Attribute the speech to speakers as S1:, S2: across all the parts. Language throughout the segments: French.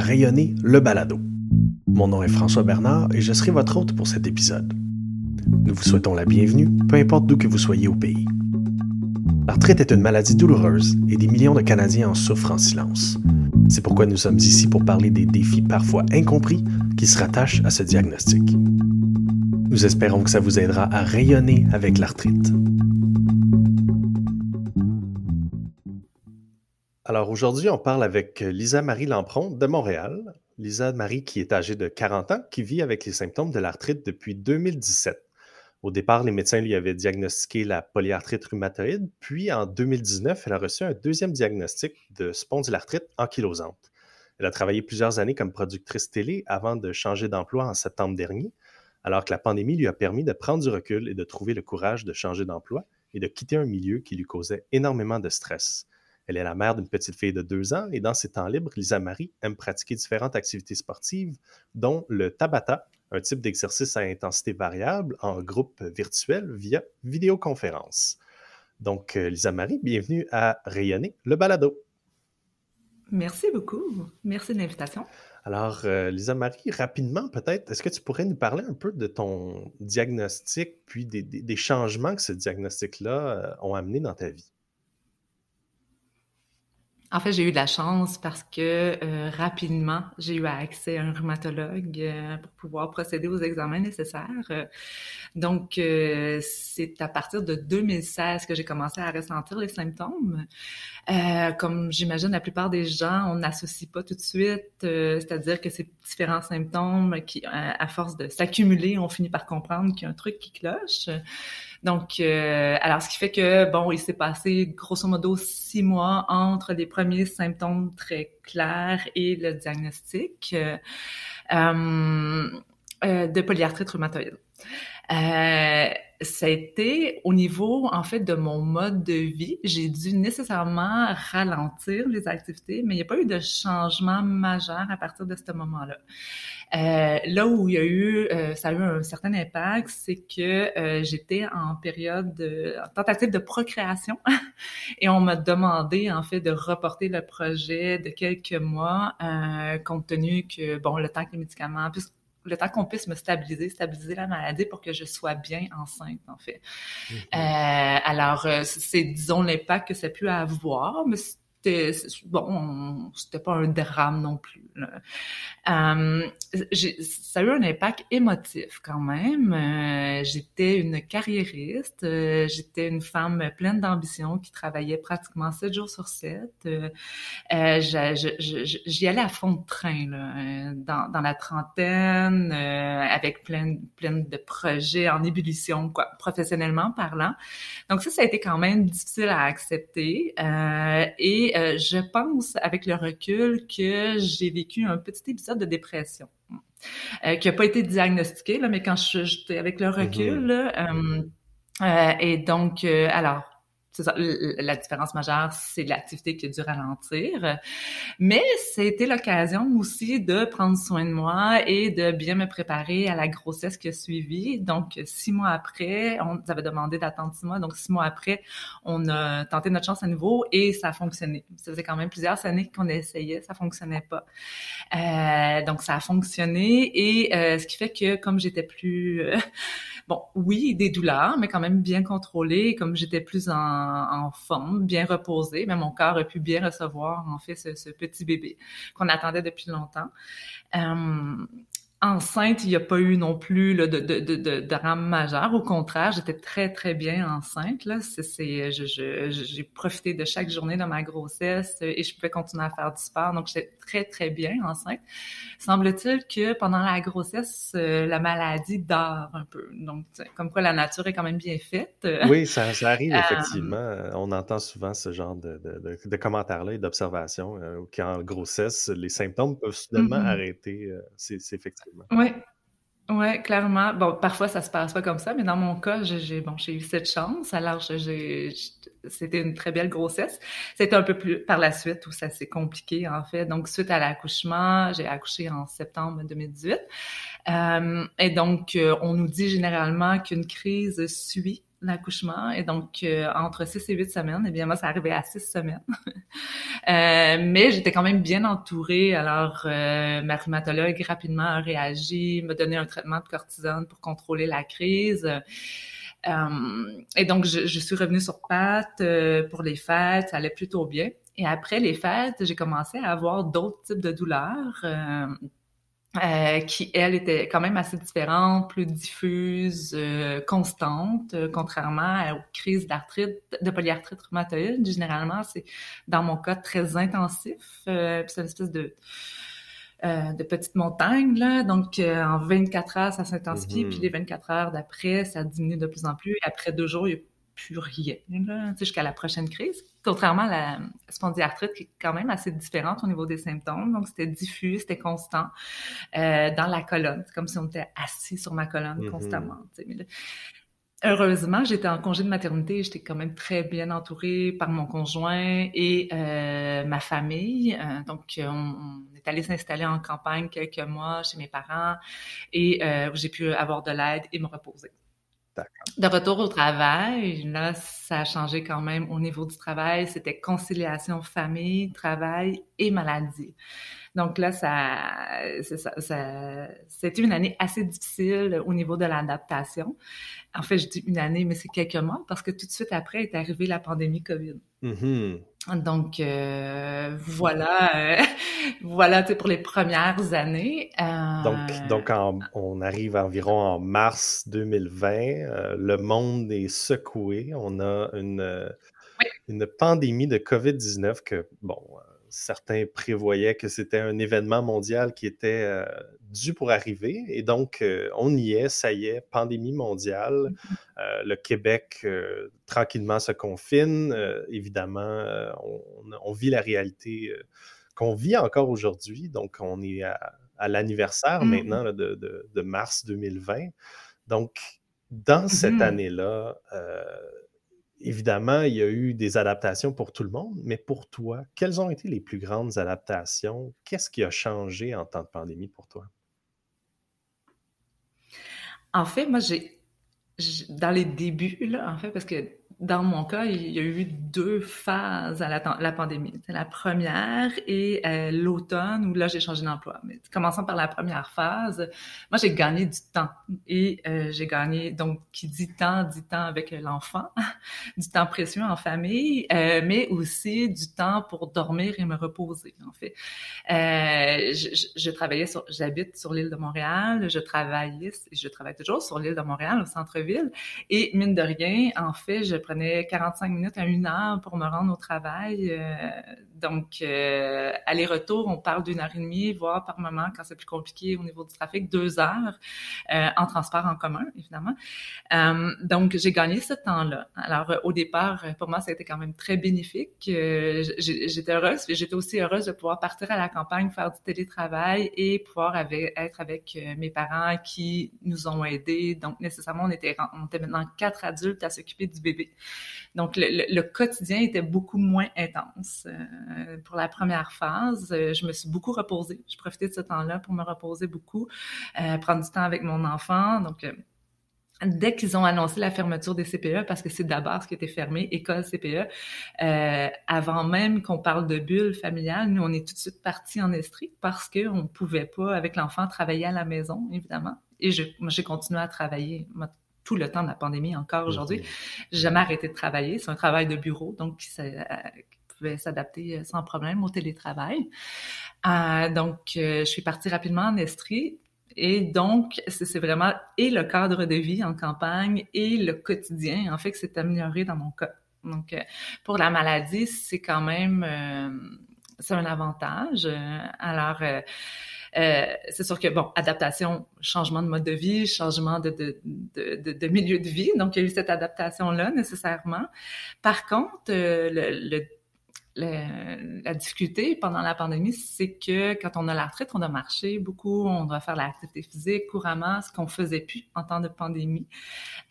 S1: rayonner le balado. Mon nom est François Bernard et je serai votre hôte pour cet épisode. Nous vous souhaitons la bienvenue, peu importe d'où que vous soyez au pays. L'arthrite est une maladie douloureuse et des millions de Canadiens en souffrent en silence. C'est pourquoi nous sommes ici pour parler des défis parfois incompris qui se rattachent à ce diagnostic. Nous espérons que ça vous aidera à rayonner avec l'arthrite. Alors aujourd'hui, on parle avec Lisa Marie Lampron de Montréal. Lisa Marie qui est âgée de 40 ans, qui vit avec les symptômes de l'arthrite depuis 2017. Au départ, les médecins lui avaient diagnostiqué la polyarthrite rhumatoïde, puis en 2019, elle a reçu un deuxième diagnostic de spondylarthrite ankylosante. Elle a travaillé plusieurs années comme productrice télé avant de changer d'emploi en septembre dernier, alors que la pandémie lui a permis de prendre du recul et de trouver le courage de changer d'emploi et de quitter un milieu qui lui causait énormément de stress. Elle est la mère d'une petite fille de deux ans et dans ses temps libres, Lisa Marie aime pratiquer différentes activités sportives, dont le Tabata, un type d'exercice à intensité variable en groupe virtuel via vidéoconférence. Donc, euh, Lisa Marie, bienvenue à Rayonner le balado.
S2: Merci beaucoup. Merci de l'invitation.
S1: Alors, euh, Lisa Marie, rapidement peut-être, est-ce que tu pourrais nous parler un peu de ton diagnostic, puis des, changements que ce diagnostic-là euh, ont amené dans ta vie?
S2: En fait, j'ai eu de la chance parce que euh, rapidement, j'ai eu accès à un rhumatologue euh, pour pouvoir procéder aux examens nécessaires. Euh, donc, c'est à partir de 2016 que j'ai commencé à ressentir les symptômes. comme j'imagine la plupart des gens, on n'associe pas tout de suite, c'est-à-dire que ces différents symptômes qui, à force de s'accumuler, on finit par comprendre qu'il y a un truc qui cloche. Donc, euh, alors, ce qui fait que, bon, il s'est passé grosso modo six mois entre les premiers symptômes très clairs et le diagnostic euh, euh, de polyarthrite rhumatoïde. Euh, ça a été au niveau, en fait, de mon mode de vie. J'ai dû nécessairement ralentir les activités, mais il n'y a pas eu de changement majeur à partir de ce moment-là. Euh, là où il y a eu, euh, ça a eu un certain impact, c'est que euh, j'étais en période de tentative de procréation et on m'a demandé en fait de reporter le projet de quelques mois compte tenu que bon le temps que les médicaments puissent le temps qu'on puisse me stabiliser, stabiliser la maladie pour que je sois bien enceinte, en fait. Euh, alors, c'est, disons, l'impact que ça a pu avoir, mais bon, c'était pas un drame non plus. Euh, ça a eu un impact émotif quand même. Euh, j'étais une carriériste, euh, j'étais une femme pleine d'ambition qui travaillait pratiquement sept jours sur sept. Euh, j'y allais à fond de train dans, dans la trentaine, avec plein, plein de projets en ébullition, professionnellement parlant. Donc ça, ça a été quand même difficile à accepter et euh, je pense, avec le recul, que j'ai vécu un petit épisode de dépression. Euh, qui n'a pas été diagnostiqué, là, mais quand je, j'étais avec le mm-hmm. recul, euh, et donc, alors, c'est ça, la différence majeure, c'est l'activité qui a dû ralentir. Mais c'était l'occasion aussi de prendre soin de moi et de bien me préparer à la grossesse qui a suivi. Donc, six mois après, on nous avait demandé d'attendre six mois. Donc, six mois après, on a tenté notre chance à nouveau et ça a fonctionné. Ça faisait quand même plusieurs années qu'on essayait, ça fonctionnait pas. Euh, donc, ça a fonctionné et euh, ce qui fait que comme j'étais plus... Euh, bon, oui, des douleurs, mais quand même bien contrôlées, comme j'étais plus en en, forme, bien reposé, mais mon corps a pu bien recevoir en fait ce, petit bébé qu'on attendait depuis longtemps. Euh, enceinte, il n'y a pas eu non plus là, de, de, de, de, drame majeur. Au contraire, j'étais très, très bien enceinte. Là. C'est, je, j'ai profité de chaque journée de ma grossesse et je pouvais continuer à faire du sport. Donc, j'étais très, très bien enceinte. Semble-t-il que pendant la grossesse, euh, la maladie dort un peu. Donc, comme quoi la nature est quand même bien faite.
S1: Oui, ça, ça arrive euh, effectivement. On entend souvent ce genre de, de, commentaires-là et d'observations euh, qu'en grossesse, les symptômes peuvent soudainement mm-hmm. arrêter. c'est, c'est effectivement
S2: oui. Clairement. Bon, parfois, ça se passe pas comme ça, mais dans mon cas, j'ai bon, eu cette chance. Alors, c'était une très belle grossesse. C'était un peu plus par la suite où ça s'est compliqué, en fait. Donc, suite à l'accouchement, j'ai accouché en septembre 2018. Euh, et donc, euh, on nous dit généralement qu'une crise suit l'accouchement. Et donc, euh, entre 6 et 8 semaines, eh bien, moi, ça arrivait à 6 semaines. euh, mais j'étais quand même bien entourée. Alors, euh, ma rhumatologue rapidement a réagi, m'a donné un traitement de cortisone pour contrôler la crise. Euh, et donc, je, je, suis revenue sur pattes euh, pour les fêtes. Ça allait plutôt bien. Et après les fêtes, j'ai commencé à avoir d'autres types de douleurs. Euh, qui, elle, était quand même assez différente, plus diffuse, euh, constante, euh, contrairement aux crises d'arthrite, de polyarthrite rhumatoïde. Généralement, c'est, dans mon cas, très intensif. Euh, c'est une espèce de, de petite montagne, là. Donc, en 24 heures, ça s'intensifie, puis mm-hmm. les 24 heures d'après, ça diminue de plus en plus. Et après deux jours, il y a plus rien, jusqu'à la prochaine crise. Contrairement à la spondyarthrite, qui est quand même assez différente au niveau des symptômes. Donc, c'était diffus, c'était constant euh, dans la colonne. C'est comme si on était assis sur ma colonne mm-hmm. constamment. heureusement, j'étais en congé de maternité. J'étais quand même très bien entourée par mon conjoint et euh, ma famille. Euh, donc, on, on, est allé s'installer en campagne quelques mois chez mes parents et euh, j'ai pu avoir de l'aide et me reposer. De retour au travail, là, ça a changé quand même au niveau du travail. C'était conciliation famille, travail et maladie. Donc là, ça, ça, c'était une année assez difficile au niveau de l'adaptation. En fait, je dis une année, mais c'est quelques mois parce que tout de suite après est arrivée la pandémie COVID. Mm-hmm. Donc euh, voilà, euh, voilà pour les premières années.
S1: Euh... Donc, donc on arrive environ en mars 2020. Euh, le monde est secoué. On a une, oui. une pandémie de COVID-19 que, bon, certains prévoyaient que c'était un événement mondial qui était euh, dû pour arriver. Et donc, euh, on y est, ça y est, pandémie mondiale. Mm-hmm. Euh, le Québec, tranquillement, se confine. évidemment, on, on, vit la réalité qu'on vit encore aujourd'hui. Donc, on est à, à l'anniversaire mm-hmm. maintenant là, de, de, de, mars 2020. Donc, dans cette mm-hmm. année-là, évidemment, il y a eu des adaptations pour tout le monde, mais pour toi, quelles ont été les plus grandes adaptations? Qu'est-ce qui a changé en temps de pandémie pour toi?
S2: En fait, moi, j'ai, dans les débuts, là, en fait, parce que dans mon cas, il y a eu deux phases à la, pandémie. La première et euh, l'automne où là j'ai changé d'emploi. Mais commençant par la première phase, moi j'ai gagné du temps et euh, j'ai gagné donc qui dit temps dit temps avec l'enfant, du temps précieux en famille, euh, mais aussi du temps pour dormir et me reposer en fait. Je, je, travaillais sur, j'habite sur l'île de Montréal, je travaillais, je travaille toujours sur l'île de Montréal au centre-ville et mine de rien, en fait, je prenait 45 minutes à une heure pour me rendre au travail. Euh, donc, euh, aller-retour, on parle d'une heure et demie, voire par moment, quand c'est plus compliqué au niveau du trafic, deux heures euh, en transport en commun, évidemment. Donc, j'ai gagné ce temps-là. Alors, au départ, pour moi, ça a été quand même très bénéfique. J'étais heureuse, j'étais aussi heureuse de pouvoir partir à la campagne, faire du télétravail et pouvoir être avec mes parents qui nous ont aidés. Donc, nécessairement, on était maintenant quatre adultes à s'occuper du bébé. Donc, le, quotidien était beaucoup moins intense. Euh, pour la première phase, euh, je me suis beaucoup reposée. Je profitais de ce temps-là pour me reposer beaucoup, euh, prendre du temps avec mon enfant. Donc, dès qu'ils ont annoncé la fermeture des CPE, parce que c'est d'abord ce qui était fermé, école CPE, avant même qu'on parle de bulle familiale, nous, on est tout de suite partis en Estrie parce qu'on ne pouvait pas, avec l'enfant, travailler à la maison, évidemment. Et j'ai continué à travailler tout le temps de la pandémie encore aujourd'hui. J'ai jamais arrêté de travailler. C'est un travail de bureau, donc pouvait s'adapter euh, sans problème au télétravail. Euh, donc, euh, je suis partie rapidement en Estrie. Et donc, c'est vraiment et le cadre de vie en campagne et le quotidien, en fait, que c'est amélioré dans mon cas. Donc, euh, pour la maladie, c'est quand même, euh, c'est un avantage. Alors, euh, c'est sûr que, bon, adaptation, changement de mode de vie, changement de, de, de, de milieu de vie. Donc, il y a eu cette adaptation-là nécessairement. Par contre, le, le la difficulté pendant la pandémie, c'est que quand on a la retraite, on doit marcher beaucoup, on doit faire l'activité physique couramment, ce qu'on faisait plus en temps de pandémie.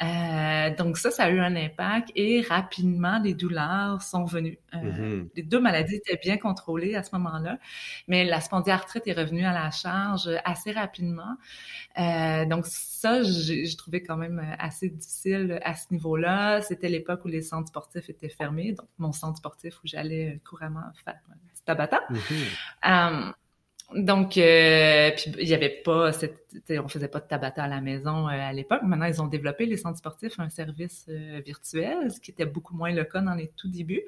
S2: Euh, donc ça, ça a eu un impact et rapidement, les douleurs sont venues. Euh, mm-hmm. Les deux maladies étaient bien contrôlées à ce moment-là, mais la spondyarthrite est revenue à la charge assez rapidement. Euh, donc ça, j'ai trouvé quand même assez difficile à ce niveau-là. C'était l'époque où les centres sportifs étaient fermés, donc mon centre sportif où j'allais couramment faire du tabata. Mm-hmm. Euh, donc, euh, puis il y avait pas, on faisait pas de tabata à la maison euh, à l'époque. Maintenant, ils ont développé les centres sportifs un service virtuel, ce qui était beaucoup moins le cas dans les tout débuts.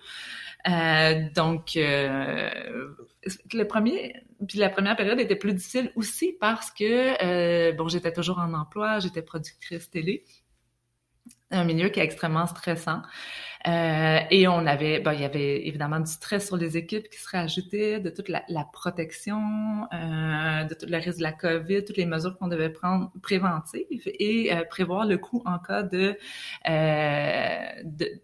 S2: donc, le premier, puis la première période était plus difficile aussi parce que bon, j'étais toujours en emploi, j'étais productrice télé, un milieu qui est extrêmement stressant. Euh, et on avait, ben, il y avait évidemment du stress sur les équipes qui se rajoutait, de toute la, la protection, euh, de tout le risque de la COVID, toutes les mesures qu'on devait prendre préventives et euh, prévoir le coût en cas de, de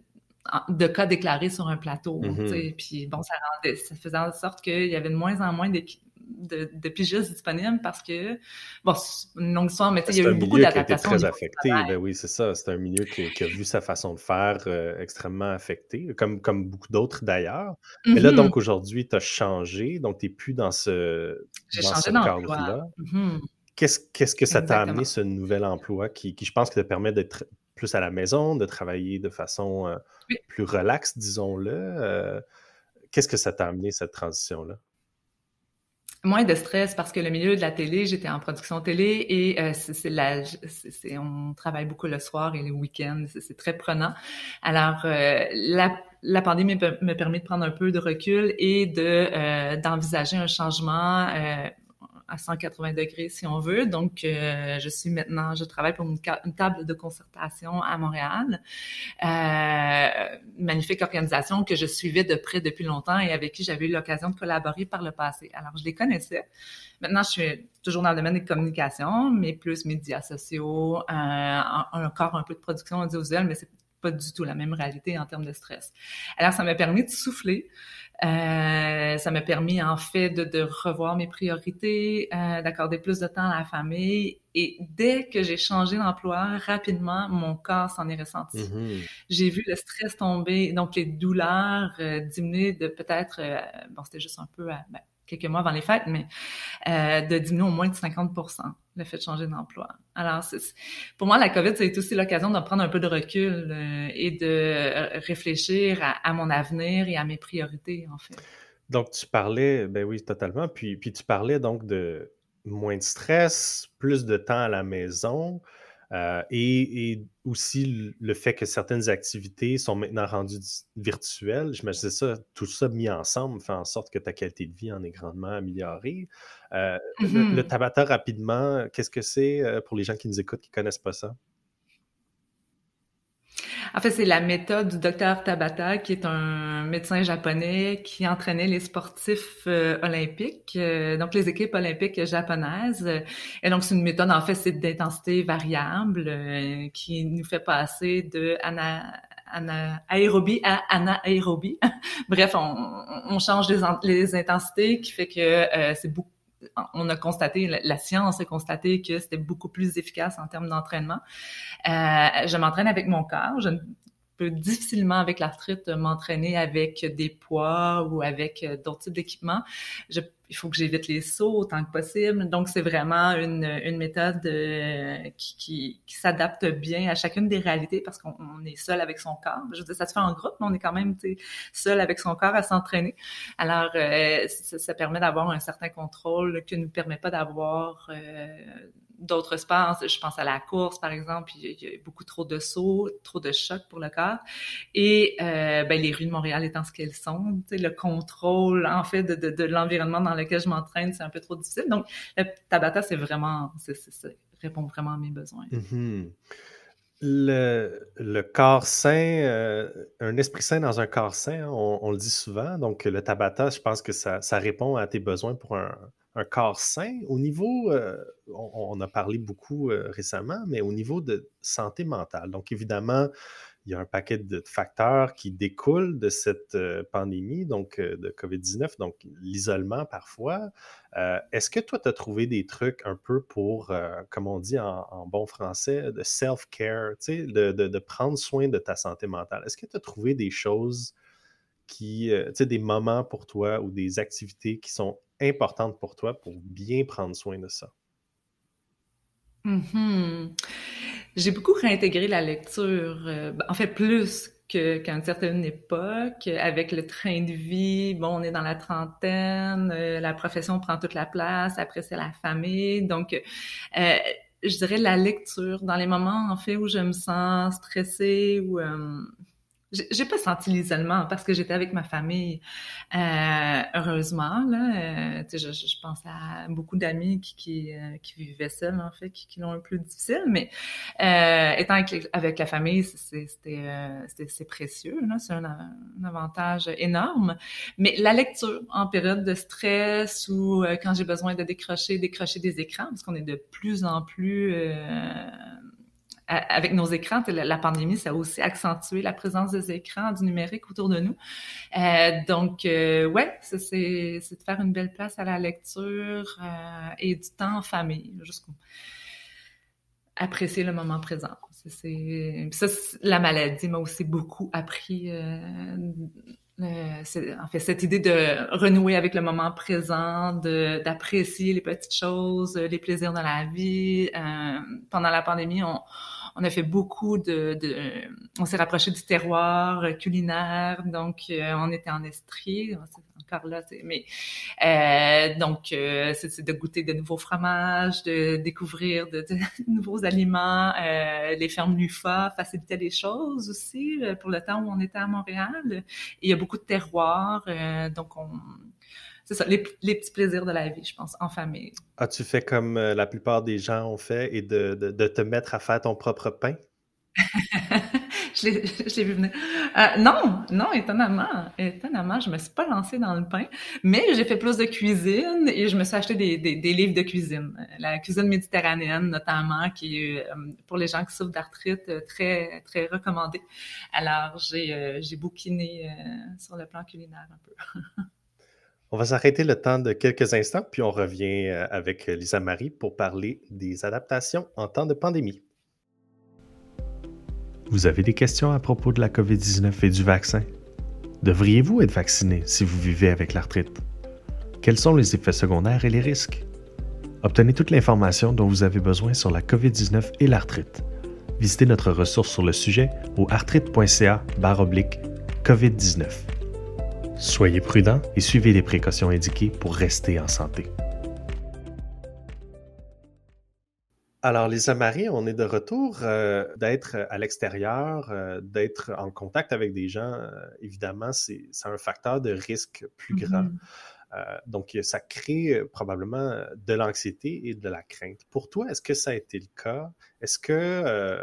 S2: de cas déclarés sur un plateau. Mm-hmm. Puis bon, ça rendait, ça faisait en sorte qu'il y avait de moins en moins d'équipes de, de pigistes disponibles parce que, bon, une longue histoire, mais il y a eu beaucoup d'adaptations.
S1: très affecté, ben oui, c'est ça. C'est un milieu qui, qui, a vu sa façon de faire euh, extrêmement affectée, comme, comme beaucoup d'autres d'ailleurs. Mais là, mm-hmm. donc, aujourd'hui, tu as changé, donc tu n'es plus dans ce, dans ce cadre-là. Mm-hmm. Qu'est-ce, que ça t'a amené, ce nouvel emploi qui, qui je pense, que te permet d'être plus à la maison, de travailler de façon euh, plus relaxe, disons-le. Euh, qu'est-ce que ça t'a amené, cette transition-là?
S2: Moins de stress parce que le milieu de la télé, j'étais en production télé et euh, c'est c'est, on travaille beaucoup le soir et les week-ends, c'est, très prenant. Alors euh, la, la pandémie me permet de prendre un peu de recul et de euh, d'envisager un changement euh, à 180 degrés si on veut. Donc, euh, je suis maintenant, je travaille pour une, table de concertation à Montréal. Euh, magnifique organisation que je suivais de près depuis longtemps et avec qui j'avais eu l'occasion de collaborer par le passé. Alors, je les connaissais. Maintenant, je suis toujours dans le domaine des communications, mais plus médias sociaux, euh, encore un peu de production audiovisuelle, mais c'est pas du tout la même réalité en termes de stress. Alors, ça m'a permis de souffler, ça m'a permis en fait de, de revoir mes priorités, euh, d'accorder plus de temps à la famille. Et dès que j'ai changé d'emploi, rapidement, mon corps s'en est ressenti. Mm-hmm. J'ai vu le stress tomber, donc les douleurs euh, diminuer de peut-être, euh, bon, c'était juste un peu, ben, quelques mois avant les fêtes, mais euh, de diminuer au moins de 50 le fait de changer d'emploi. Alors, pour moi, la COVID, été aussi l'occasion de prendre un peu de recul euh, et de réfléchir à, mon avenir et à mes priorités, en fait.
S1: Donc, tu parlais, ben oui, totalement. Puis tu parlais donc de moins de stress, plus de temps à la maison. Euh, et, aussi le fait que certaines activités sont maintenant rendues virtuelles. J'imagine ça, tout ça mis ensemble fait en sorte que ta qualité de vie en est grandement améliorée. Euh, le, le, mm-hmm. Tabata, rapidement, qu'est-ce que c'est euh, pour les gens qui nous écoutent, qui ne connaissent pas ça?
S2: En fait, c'est la méthode du docteur Tabata, qui est un médecin japonais qui entraînait les sportifs euh, olympiques, euh, donc les équipes olympiques japonaises. Et donc, c'est une méthode, en fait, c'est d'intensité variable euh, qui nous fait passer de aérobie à anaérobie. Bref, on, on change les, les, intensités qui fait que c'est beaucoup on a constaté, la, science a constaté que c'était beaucoup plus efficace en termes d'entraînement. Euh, je m'entraîne avec mon corps. Je ne peux difficilement, avec l'arthrite, m'entraîner avec des poids ou avec euh, d'autres types d'équipements. Il faut que j'évite les sauts autant que possible. Donc, c'est vraiment une, une méthode euh, qui, qui, qui s'adapte bien à chacune des réalités parce qu'on est seul avec son corps. Je veux dire, ça se fait en groupe, mais on est quand même seul avec son corps à s'entraîner. Alors, euh, ça, ça, permet d'avoir un certain contrôle que ne nous permet pas d'avoir d'autres sports. Je pense à la course, par exemple, il y a beaucoup trop de sauts, trop de chocs pour le corps. Et euh, ben, les rues de Montréal étant ce qu'elles sont, le contrôle, en fait, de, de, l'environnement dans lequel je m'entraîne, c'est un peu trop difficile. Donc, le Tabata, c'est vraiment, ça répond vraiment à mes besoins.
S1: Mm-hmm. Le, corps sain, euh, un esprit sain dans un corps sain, on, on, le dit souvent. Donc, le Tabata, je pense que ça, répond à tes besoins pour un, un corps sain. Au niveau, euh, on, a parlé beaucoup euh, récemment, mais au niveau de santé mentale. Donc, évidemment, il y a un paquet de facteurs qui découlent de cette euh, pandémie, donc euh, de COVID-19, donc l'isolement parfois. Est-ce que toi, tu as trouvé des trucs un peu pour, comme on dit en, bon français, de self-care, de, de, de, prendre soin de ta santé mentale? Est-ce que tu as trouvé des choses qui, tu sais, des moments pour toi ou des activités qui sont importantes pour toi pour bien prendre soin de ça?
S2: Mm-hmm. J'ai beaucoup réintégré la lecture, euh, ben, en fait plus qu'à une certaine époque, avec le train de vie. Bon, on est dans la trentaine, euh, la profession prend toute la place, après c'est la famille, donc euh, je dirais la lecture dans les moments en fait où je me sens stressée ou j'ai pas senti l'isolement parce que j'étais avec ma famille, euh, heureusement. Là, euh, je, je, pense à beaucoup d'amis qui, qui, euh, qui, vivaient seuls, en fait, qui, qui l'ont un peu difficile, mais euh, étant avec, avec, la famille, c'était c'est précieux, c'est un, un, avantage énorme. Mais la lecture en période de stress ou quand j'ai besoin de décrocher, décrocher des écrans, parce qu'on est de plus en plus avec nos écrans, la pandémie, ça a aussi accentué la présence des écrans, du numérique autour de nous. Euh, donc, euh, ouais, c'est de faire une belle place à la lecture euh, et du temps en famille, jusqu'au apprécier le moment présent. Ça, la maladie m'a aussi beaucoup appris. Euh, en fait, cette idée de renouer avec le moment présent, d'apprécier les petites choses, les plaisirs de la vie. Pendant la pandémie, on, on a fait beaucoup de, on s'est rapproché du terroir culinaire, donc euh, on était en Estrie, encore là, mais euh, donc euh, c'est de goûter de nouveaux fromages, de découvrir de, nouveaux aliments, les fermes Lufa facilitaient les choses aussi pour le temps où on était à Montréal. Il y a beaucoup de terroirs, donc on c'est ça, les, petits plaisirs de la vie, je pense, en famille.
S1: As-tu fait comme euh, la plupart des gens ont fait et de, te mettre à faire ton propre pain?
S2: je l'ai vu venir. Euh, non, non, étonnamment, étonnamment, je me suis pas lancée dans le pain, mais j'ai fait plus de cuisine et je me suis acheté des, livres de cuisine. La cuisine méditerranéenne, notamment, qui est, euh, pour les gens qui souffrent d'arthrite, très, très recommandée. Alors, j'ai, j'ai bouquiné sur le plan culinaire un peu.
S1: On va s'arrêter le temps de quelques instants, puis on revient euh, avec Lisa Marie pour parler des adaptations en temps de pandémie. Vous avez des questions à propos de la COVID-19 et du vaccin? Devriez-vous être vacciné si vous vivez avec l'arthrite? Quels sont les effets secondaires et les risques? Obtenez toute l'information dont vous avez besoin sur la COVID-19 et l'arthrite. Visitez notre ressource sur le sujet au arthrite.ca COVID-19. Soyez prudents et suivez les précautions indiquées pour rester en santé. Alors, Lisa Marie, on est de retour. Euh, d'être à l'extérieur, euh, d'être en contact avec des gens, euh, évidemment, c'est un facteur de risque plus grand. Mm-hmm. donc, ça crée probablement de l'anxiété et de la crainte. Pour toi, est-ce que ça a été le cas? Est-ce que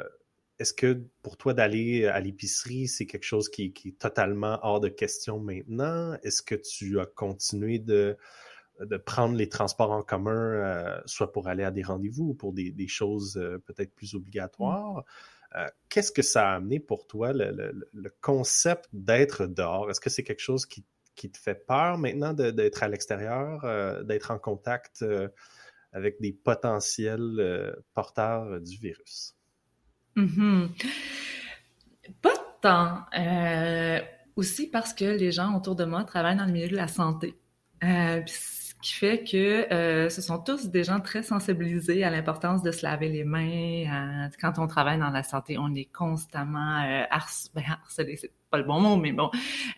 S1: est-ce que pour toi d'aller à l'épicerie, c'est quelque chose qui, est totalement hors de question maintenant? Est-ce que tu as continué de, de prendre les transports en commun, euh, soit pour aller à des rendez-vous ou pour des, choses euh, peut-être plus mmh. obligatoires? Euh, qu'est-ce que ça a amené pour toi, le, concept d'être dehors? Est-ce que c'est quelque chose qui, qui, te fait peur maintenant d'être à l'extérieur, d'être en contact avec des potentiels porteurs du virus?
S2: Mm-hmm. Pas tant. Euh, aussi parce que les gens autour de moi travaillent dans le milieu de la santé. Euh, ce qui fait que euh, ce sont tous des gens très sensibilisés à l'importance de se laver les mains. quand on travaille dans la santé, on est constamment ben, harcelé le bon mot, mais bon,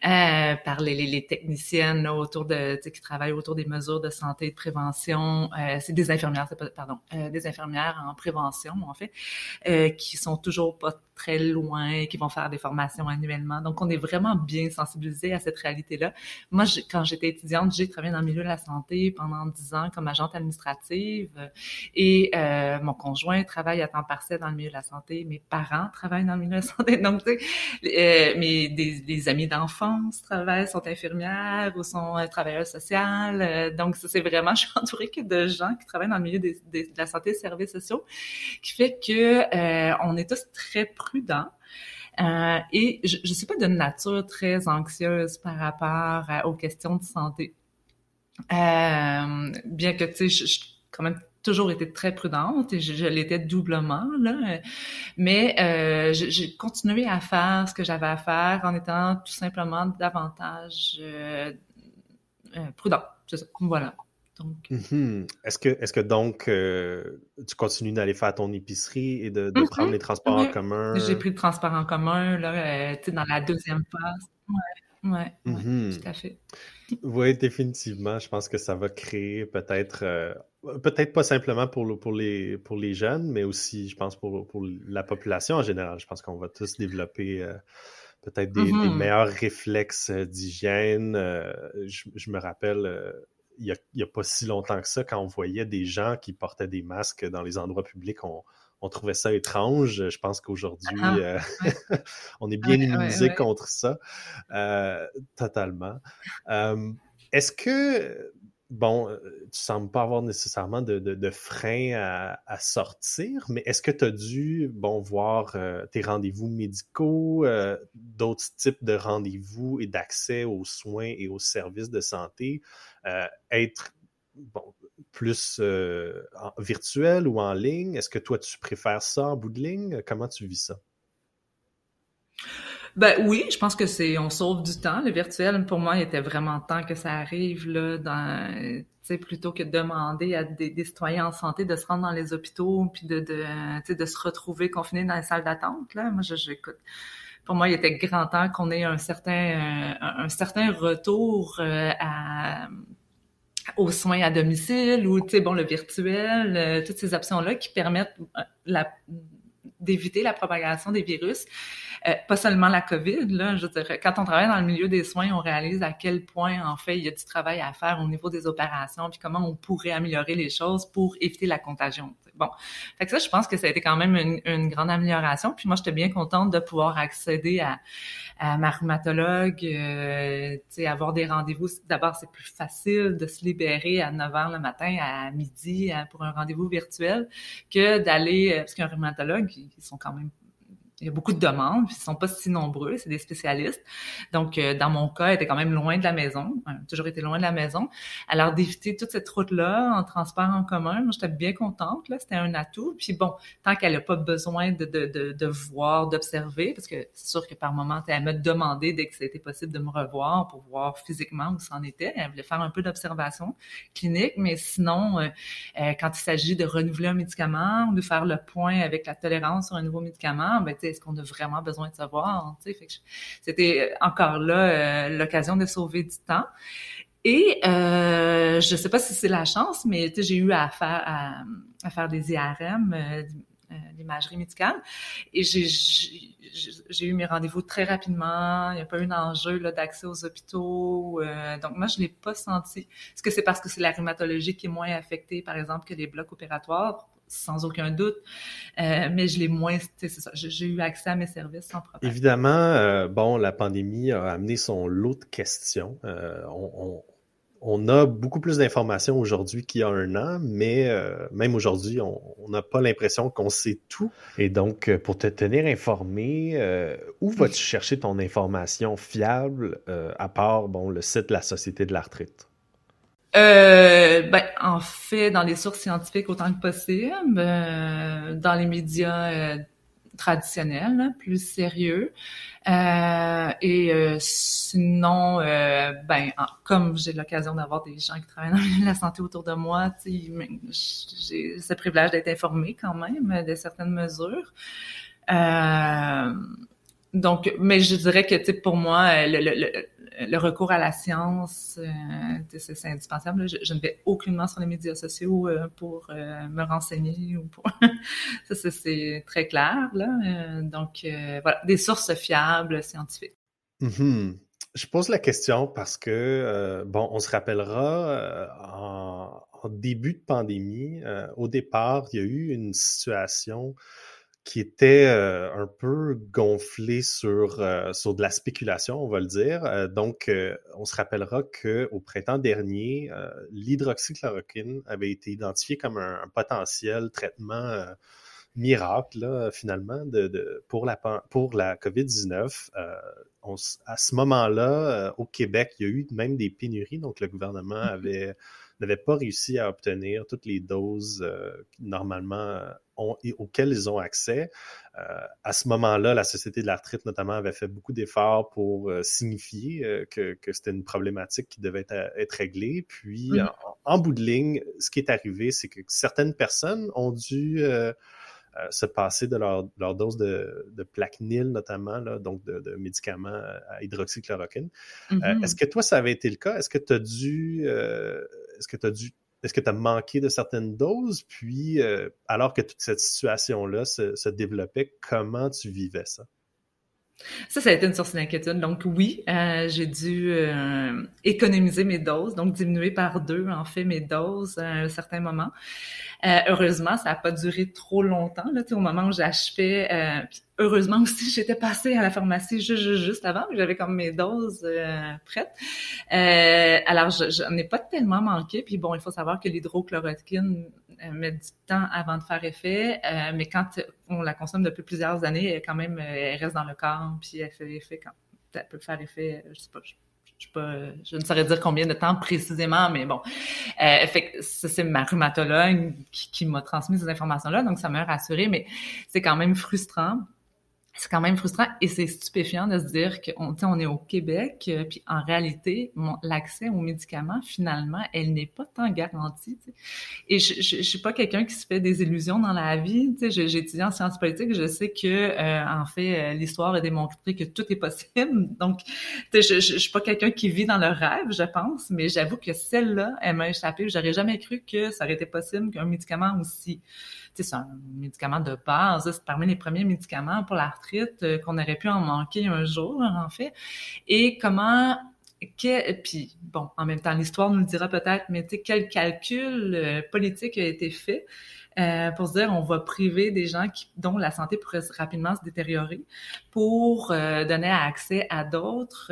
S2: euh, par les, techniciennes autour de, qui travaillent autour des mesures de santé et de prévention. Euh, c'est des infirmières, c'est pas, pardon, euh, des infirmières en prévention, en fait, qui sont toujours pas très loin, qui vont faire des formations annuellement. Donc, on est vraiment bien sensibilisé à cette réalité-là. Moi, quand j'étais étudiante, j'ai travaillé dans le milieu de la santé pendant dix ans comme agente administrative et euh, mon conjoint travaille à temps partiel dans le milieu de la santé. Mes parents travaillent dans le milieu de la santé. Donc, tu sais, mes, des, amis d'enfance travaillent, sont infirmières ou sont euh, travailleurs sociaux. Euh, donc, c'est vraiment, je suis entourée que de gens qui travaillent dans le milieu de la santé et des services sociaux, qui fait que euh, on est tous très prudents. Euh, et je ne suis pas de nature très anxieuse par rapport aux questions de santé. Euh, bien que, tu sais, je, quand même toujours été très prudente et je, l'étais doublement là mais euh, j'ai continué à faire ce que j'avais à faire en étant tout simplement davantage euh, euh prudent c'est ça voilà donc
S1: mm-hmm. est-ce que est-ce que donc euh, tu continues d'aller faire ton épicerie et de, prendre les transports en commun?
S2: J'ai pris le transport en commun là tu sais dans la deuxième phase ouais ouais, mm-hmm. tout à fait
S1: oui, définitivement. Je pense que ça va créer peut-être, euh, peut-être pas simplement pour, pour, les, pour les jeunes, mais aussi, je pense, pour, pour la population en général. Je pense qu'on va tous développer euh, peut-être des, meilleurs réflexes euh, d'hygiène. je, me rappelle, il n'y a, pas si longtemps que ça, quand on voyait des gens qui portaient des masques dans les endroits publics, on, on trouvait ça étrange. Je pense qu'aujourd'hui, ah, euh, on est bien immunisé contre ça, euh, totalement. Est-ce que, bon, euh, tu sembles pas avoir nécessairement de, de, frein à, sortir, mais est-ce que tu as dû, bon, voir tes rendez-vous médicaux, d'autres types de rendez-vous et d'accès aux soins et aux services de santé être plus euh, virtuel ou en ligne? Est-ce que toi, tu préfères ça en bout de ligne? Comment tu vis ça?
S2: Ben oui, je pense que c'est on sauve du temps. Le virtuel, pour moi, il était vraiment temps que ça arrive là, dans plutôt que de demander à des, citoyens en santé de se rendre dans les hôpitaux puis de, de, de se retrouver confinés dans les salles d'attente. Là, moi, j'écoute. Pour moi, il était grand temps qu'on ait un certain un, certain retour euh, à aux soins à domicile ou, tu sais, bon, le virtuel, euh, toutes ces options-là qui permettent euh, d'éviter la propagation des virus. Euh, pas seulement la COVID, là, je dirais, quand on travaille dans le milieu des soins, on réalise à quel point, en fait, il y a du travail à faire au niveau des opérations, puis comment on pourrait améliorer les choses pour éviter la contagion. Bon, fait que ça, je pense que ça a été quand même une, une grande amélioration. Puis moi, j'étais bien contente de pouvoir accéder à, à ma rhumatologue, euh, avoir des rendez-vous. D'abord, c'est plus facile de se libérer à 9 h le matin, à midi, pour un rendez-vous virtuel, que d'aller, euh, parce qu'un rhumatologue, ils sont quand même il y a beaucoup de demandes, puis ils sont pas si nombreux, c'est des spécialistes. Donc, euh, dans mon cas, elle était quand même loin de la maison, toujours été loin de la maison. Alors, d'éviter toute cette route-là en transport en commun, moi, j'étais bien contente, là, c'était un atout. Puis bon, tant qu'elle n'a pas besoin de, de, de, de voir, d'observer, parce que c'est sûr que par moment, elle m'a demandé dès que c'était possible de me revoir pour voir physiquement où c'en était. Elle voulait faire un peu d'observation clinique, mais sinon, euh, euh, quand il s'agit de renouveler un médicament ou de faire le point avec la tolérance sur un nouveau médicament, ben, est-ce qu'on a vraiment besoin de savoir? C'était encore là euh, l'occasion de sauver du temps. Et euh, je sais pas si c'est la chance, mais j'ai eu à faire des IRM, euh, euh, l'imagerie médicale, et j'ai eu mes rendez-vous très rapidement. Il n'y a pas eu d'enjeu d'accès aux hôpitaux. donc moi, je l'ai pas senti. Est-ce que c'est parce que c'est la rhumatologie qui est moins affectée, par exemple, que les blocs opératoires? Sans aucun doute. Euh, mais je l'ai moins, c'est ça, j'ai eu accès à mes services sans problème.
S1: Évidemment, euh, bon, la pandémie a amené son lot de questions. Euh, on, on, a beaucoup plus d'informations aujourd'hui qu'il y a un an, mais même aujourd'hui, on n'a pas l'impression qu'on sait tout. Et donc, pour te tenir informé, où vas-tu chercher ton information fiable à part, bon, le site de la Société de l'arthrite?
S2: Euh, ben, en fait, dans les sources scientifiques autant que possible, euh, dans les médias euh, traditionnels, plus sérieux. Euh, et euh, sinon, ben, comme j'ai l'occasion d'avoir des gens qui travaillent dans la santé autour de moi, j'ai ce privilège d'être informée quand même de certaines mesures. Donc, mais je dirais que, pour moi, le, le recours à la science, euh, c'est indispensable. Je, ne vais aucunement sur les médias sociaux euh, pour euh, me renseigner ou pour ça, c'est très clair. Là. donc voilà, des sources fiables scientifiques.
S1: Mm-hmm. Je pose la question parce que bon, on se rappellera en, début de pandémie, au départ, il y a eu une situation qui était euh, un peu gonflé sur, euh, sur de la spéculation, on va le dire. Euh, donc, on se rappellera qu'au printemps dernier, l'hydroxychloroquine avait été identifié comme un, potentiel traitement miracle, là, finalement, de, pour, la, pour la COVID-19. à ce moment-là, au Québec, il y a eu même des pénuries, donc le gouvernement mm-hmm. avait n'avaient pas réussi à obtenir toutes les doses euh, normalement euh, ont, auxquelles ils ont accès. Euh, à ce moment-là, la Société de l'arthrite notamment avait fait beaucoup d'efforts pour signifier que, que c'était une problématique qui devait être, réglée. Puis, en, bout de ligne, ce qui est arrivé, c'est que certaines personnes ont dû euh, se passer de leur, leur dose de, de Plaquenil, notamment, là, donc de, de, médicaments à hydroxychloroquine. Euh, mm-hmm. Est-ce que toi, ça avait été le cas? Est-ce que tu as dû... Euh, est-ce que tu as dû est-ce que tu as manqué de certaines doses? Puis, alors que toute cette situation-là se, développait, comment tu vivais ça?
S2: Ça, ça a été une source d'inquiétude. Donc oui, euh, j'ai dû euh, économiser mes doses, donc diminuer par deux en fait mes doses à un certain moment. Euh, heureusement, ça n'a pas duré trop longtemps. Là, au moment où j'achevais, euh, heureusement aussi, j'étais passée à la pharmacie juste, juste, avant, j'avais comme mes doses euh, prêtes. Euh, alors, je, n'en ai pas tellement manqué. Puis bon, il faut savoir que l'hydrochloroquine euh, met du temps avant de faire effet, mais quand on la consomme depuis plusieurs années, elle, quand même, elle reste dans le corps, puis elle fait effet quand elle peut faire effet, je sais pas, je, je, ne saurais dire combien de temps précisément, mais bon. Euh, fait c'est ma rhumatologue qui, qui m'a transmis ces informations-là, donc ça m'a rassuré, mais c'est quand même frustrant c'est quand même frustrant et c'est stupéfiant de se dire qu'on on est au Québec, euh, puis en réalité, l'accès aux médicaments, finalement, elle n'est pas tant garantie. Et je, je, suis pas quelqu'un qui se fait des illusions dans la vie. J'ai étudié en sciences politiques, je sais que euh, en fait, euh, l'histoire a démontré que tout est possible. Donc, je, je suis pas quelqu'un qui vit dans le rêve, je pense, mais j'avoue que celle-là, elle m'a échappé. J'aurais jamais cru que ça aurait été possible qu'un médicament aussi c'est un médicament de base. C'est parmi les premiers médicaments pour l'arthrite euh, qu'on aurait pu en manquer un jour, en fait. Et comment que, puis bon, en même temps, l'histoire nous le dira peut-être, mais tu sais, quel calcul euh, politique a été fait euh, pour se dire on va priver des gens dont la santé pourrait rapidement se détériorer pour donner accès à d'autres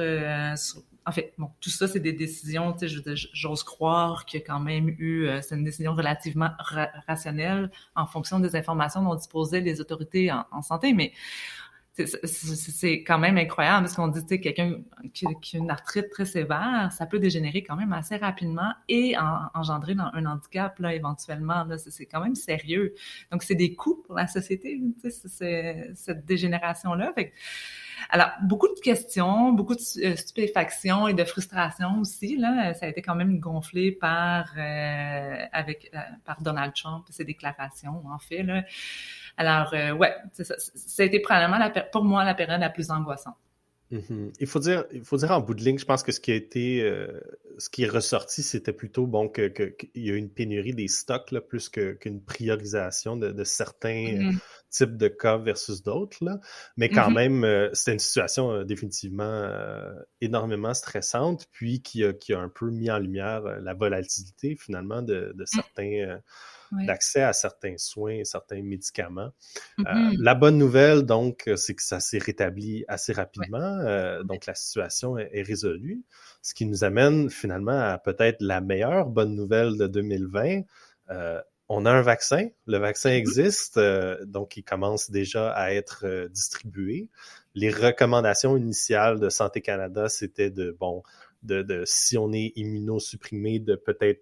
S2: en fait, bon, tout ça, c'est des décisions, tu sais, j'ose croire qu'il y a quand même eu, euh, c'est une décision relativement rationnelle en fonction des informations dont disposaient les autorités en, santé, mais c'est quand même incroyable parce qu'on dit, tu sais, quelqu'un qui, a une arthrite très sévère, ça peut dégénérer quand même assez rapidement et engendrer un handicap, là, éventuellement, là, c'est quand même sérieux. Donc, c'est des coûts pour la société, tu sais, cette dégénération-là. Alors, beaucoup de questions, beaucoup de euh, stupéfaction et de frustration aussi. Là, ça a été quand même gonflé par euh, avec euh, par Donald Trump ses déclarations, en fait. Là. Alors, ouais, ça, ça, a été probablement la, pour moi la période la plus angoissante.
S1: Mm-hmm. Il faut dire, il faut dire en bout de ligne, je pense que ce qui a été, euh, ce qui est ressorti, c'était plutôt bon que qu'il y a une pénurie des stocks là, plus qu'une priorisation de, de certains mm-hmm. types de cas versus d'autres. Mais quand mm-hmm. même, euh, c'était une situation euh, définitivement énormément stressante, puis qui a, qui a un peu mis en lumière la volatilité finalement de, de mm. D'accès à certains soins, certains médicaments. Euh, mm-hmm. la bonne nouvelle, donc, c'est que ça s'est rétabli assez rapidement. Euh, donc, la situation est, résolue. Ce qui nous amène finalement à peut-être la meilleure bonne nouvelle de 2020. Euh, on a un vaccin, le vaccin mm-hmm. existe, donc il commence déjà à être distribué. Les recommandations initiales de Santé Canada, c'était de, bon, de, de, si on est immunosupprimé, de peut-être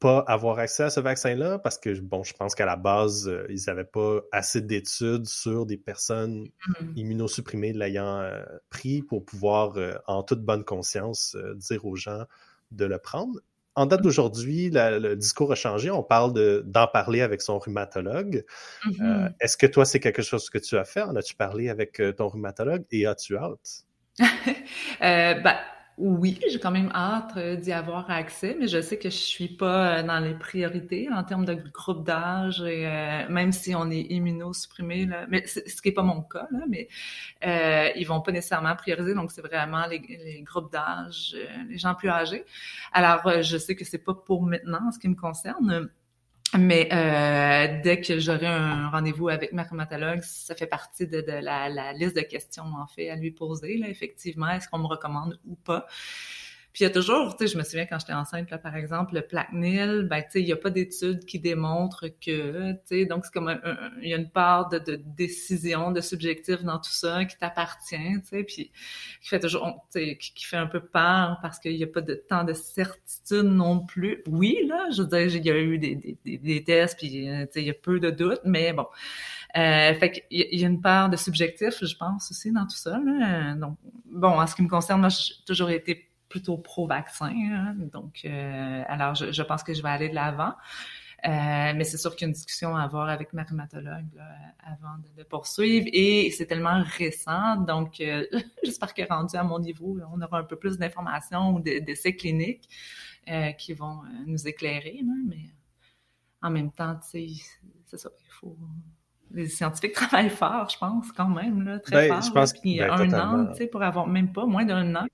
S1: pas avoir accès à ce vaccin-là parce que, bon, je pense qu'à la base, euh, ils n'avaient pas assez d'études sur des personnes mm-hmm. immunosupprimées l'ayant euh, pris pour pouvoir, euh, en toute bonne conscience, dire aux gens de le prendre. En date mm-hmm. d'aujourd'hui, le discours a changé. On parle d'en parler avec son rhumatologue. Mm-hmm. Est-ce que toi, c'est quelque chose que tu as fait? En as-tu parlé avec ton rhumatologue? Et as-tu hâte?
S2: ben, oui, j'ai quand même hâte euh, d'y avoir accès, mais je sais que je suis pas euh, dans les priorités en termes de groupe d'âge, euh, même si on est immunosupprimé, là, mais ce qui est pas mon cas, là, mais euh, ils vont pas nécessairement prioriser, donc c'est vraiment les, les groupes d'âge, les gens plus âgés. Alors, je sais que c'est pas pour maintenant en ce qui me concerne. Mais euh, dès que j'aurai un rendez-vous avec ma rhumatologue, ça fait partie de, la, liste de questions en fait à lui poser. Là, effectivement, est-ce qu'on me recommande ou pas? Puis il y a toujours, tu sais, je me souviens quand j'étais enceinte, là, par exemple, le Plaquenil, ben, tu sais, il n'y a pas d'études qui démontrent que, tu sais, donc c'est comme il y a une part de, de, décision, de subjectif dans tout ça qui t'appartient, tu sais, puis qui fait toujours, tu sais, qui, fait un peu peur parce qu'il n'y a pas de tant de certitude non plus. Oui, là, je veux dire, il y a eu des, des, des, tests, puis, euh, tu sais, il y a peu de doutes, mais bon. Euh, fait qu'il y, a une part de subjectif, je pense, aussi dans tout ça. Là. Donc, bon, en ce qui me concerne, moi, j'ai toujours été plutôt pro-vaccin. Hein. donc, euh, alors, je, je, pense que je vais aller de l'avant. Euh, mais c'est sûr qu'il y a une discussion à avoir avec ma rhumatologue avant de, de, poursuivre. Et c'est tellement récent, donc euh, j'espère que rendu à mon niveau, on aura un peu plus d'informations ou d'essais cliniques qui vont nous éclairer. Là, mais en même temps, tu sais, c'est ça, il faut les scientifiques travaillent fort, je pense, quand même, là, très ben, fort. Je pense puis ben, un an, tu sais, pour avoir même pas moins d'un an.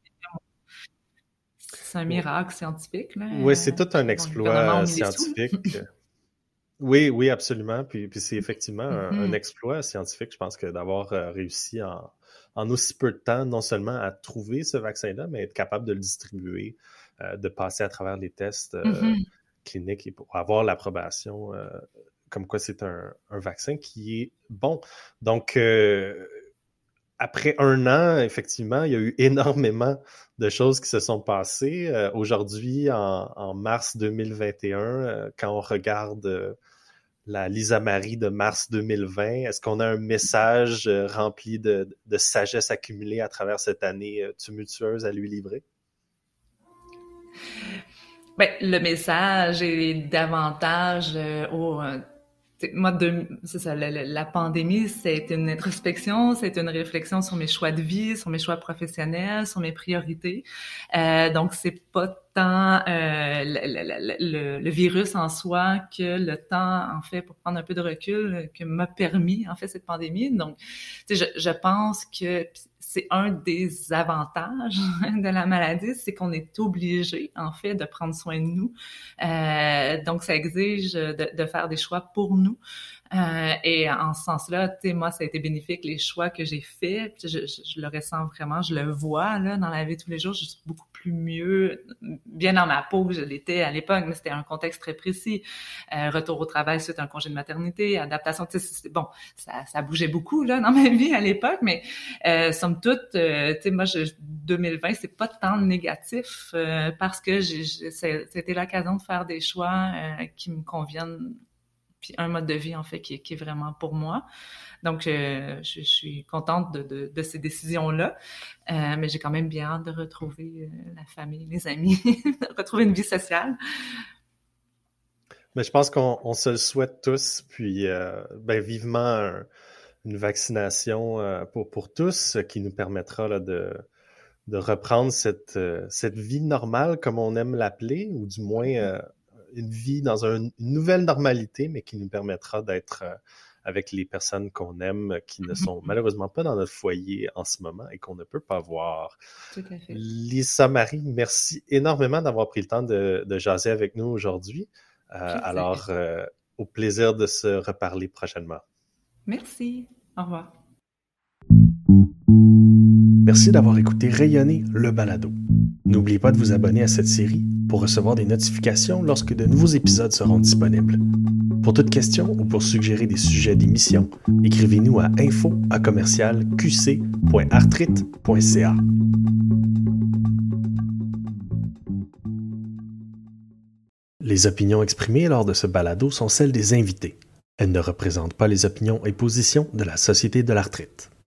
S2: C'est un miracle scientifique. Là.
S1: Oui, c'est tout un exploit scientifique. oui, oui, absolument. Puis, puis c'est effectivement un, mm-hmm. exploit scientifique, je pense que d'avoir euh, réussi en, en, aussi peu de temps, non seulement à trouver ce vaccin-là, mais être capable de le distribuer, euh, de passer à travers les tests euh, mm-hmm. cliniques et pour avoir l'approbation comme quoi c'est un, vaccin qui est bon. Donc, euh, après un an, effectivement, il y a eu énormément de choses qui se sont passées. Euh, aujourd'hui, en, mars 2021, euh, quand on regarde la Lisa Marie de mars 2020, est-ce qu'on a un message rempli de, sagesse accumulée à travers cette année tumultueuse à lui livrer?
S2: Ben, le message est davantage au moi, c'est ça, la, pandémie, c'est une introspection, c'est une réflexion sur mes choix de vie, sur mes choix professionnels, sur mes priorités. Euh, donc, c'est pas tant euh, le, virus en soi que le temps, en fait, pour prendre un peu de recul, que m'a permis, en fait, cette pandémie. Donc, je, je pense que c'est un des avantages de la maladie, c'est qu'on est obligé, en fait, de prendre soin de nous. Euh, donc, ça exige de, de, faire des choix pour nous. Euh, et en ce sens-là, tu sais, moi, ça a été bénéfique, les choix que j'ai faits. Je, je, le ressens vraiment, je le vois là dans la vie de tous les jours. Je suis beaucoup plus mieux, bien dans ma peau que je l'étais à l'époque, mais c'était un contexte très précis. Euh, retour au travail suite un congé de maternité, adaptation. Tu sais, bon, ça, ça bougeait beaucoup là dans ma vie à l'époque, mais euh, somme toute, euh, tu sais, moi, je, 2020, c'est pas tant négatif euh, parce que c'était l'occasion de faire des choix qui me conviennent puis un mode de vie en fait qui est, vraiment pour moi. Donc, euh, je, suis contente de, ces décisions-là, euh, mais j'ai quand même bien hâte de retrouver euh, la famille, les amis, de retrouver une vie sociale.
S1: Mais je pense qu'on se le souhaite tous, puis ben, vivement une vaccination pour, pour tous qui nous permettra de, de reprendre cette, cette vie normale, comme on aime l'appeler, ou du moins mm-hmm une vie dans une nouvelle normalité, mais qui nous permettra d'être euh, avec les personnes qu'on aime, qui ne sont malheureusement pas dans notre foyer en ce moment et qu'on ne peut pas voir. Tout à fait. Lisa Marie, merci énormément d'avoir pris le temps de, jaser avec nous aujourd'hui. Euh, alors, euh, au plaisir de se reparler prochainement.
S2: Merci. Au revoir.
S1: Merci d'avoir écouté Rayonner le balado. N'oubliez pas de vous abonner à cette série pour recevoir des notifications lorsque de nouveaux épisodes seront disponibles. Pour toute question ou pour suggérer des sujets d'émission, écrivez-nous à info à Les opinions exprimées lors de ce balado sont celles des invités. Elles ne représentent pas les opinions et positions de la Société de l'arthrite.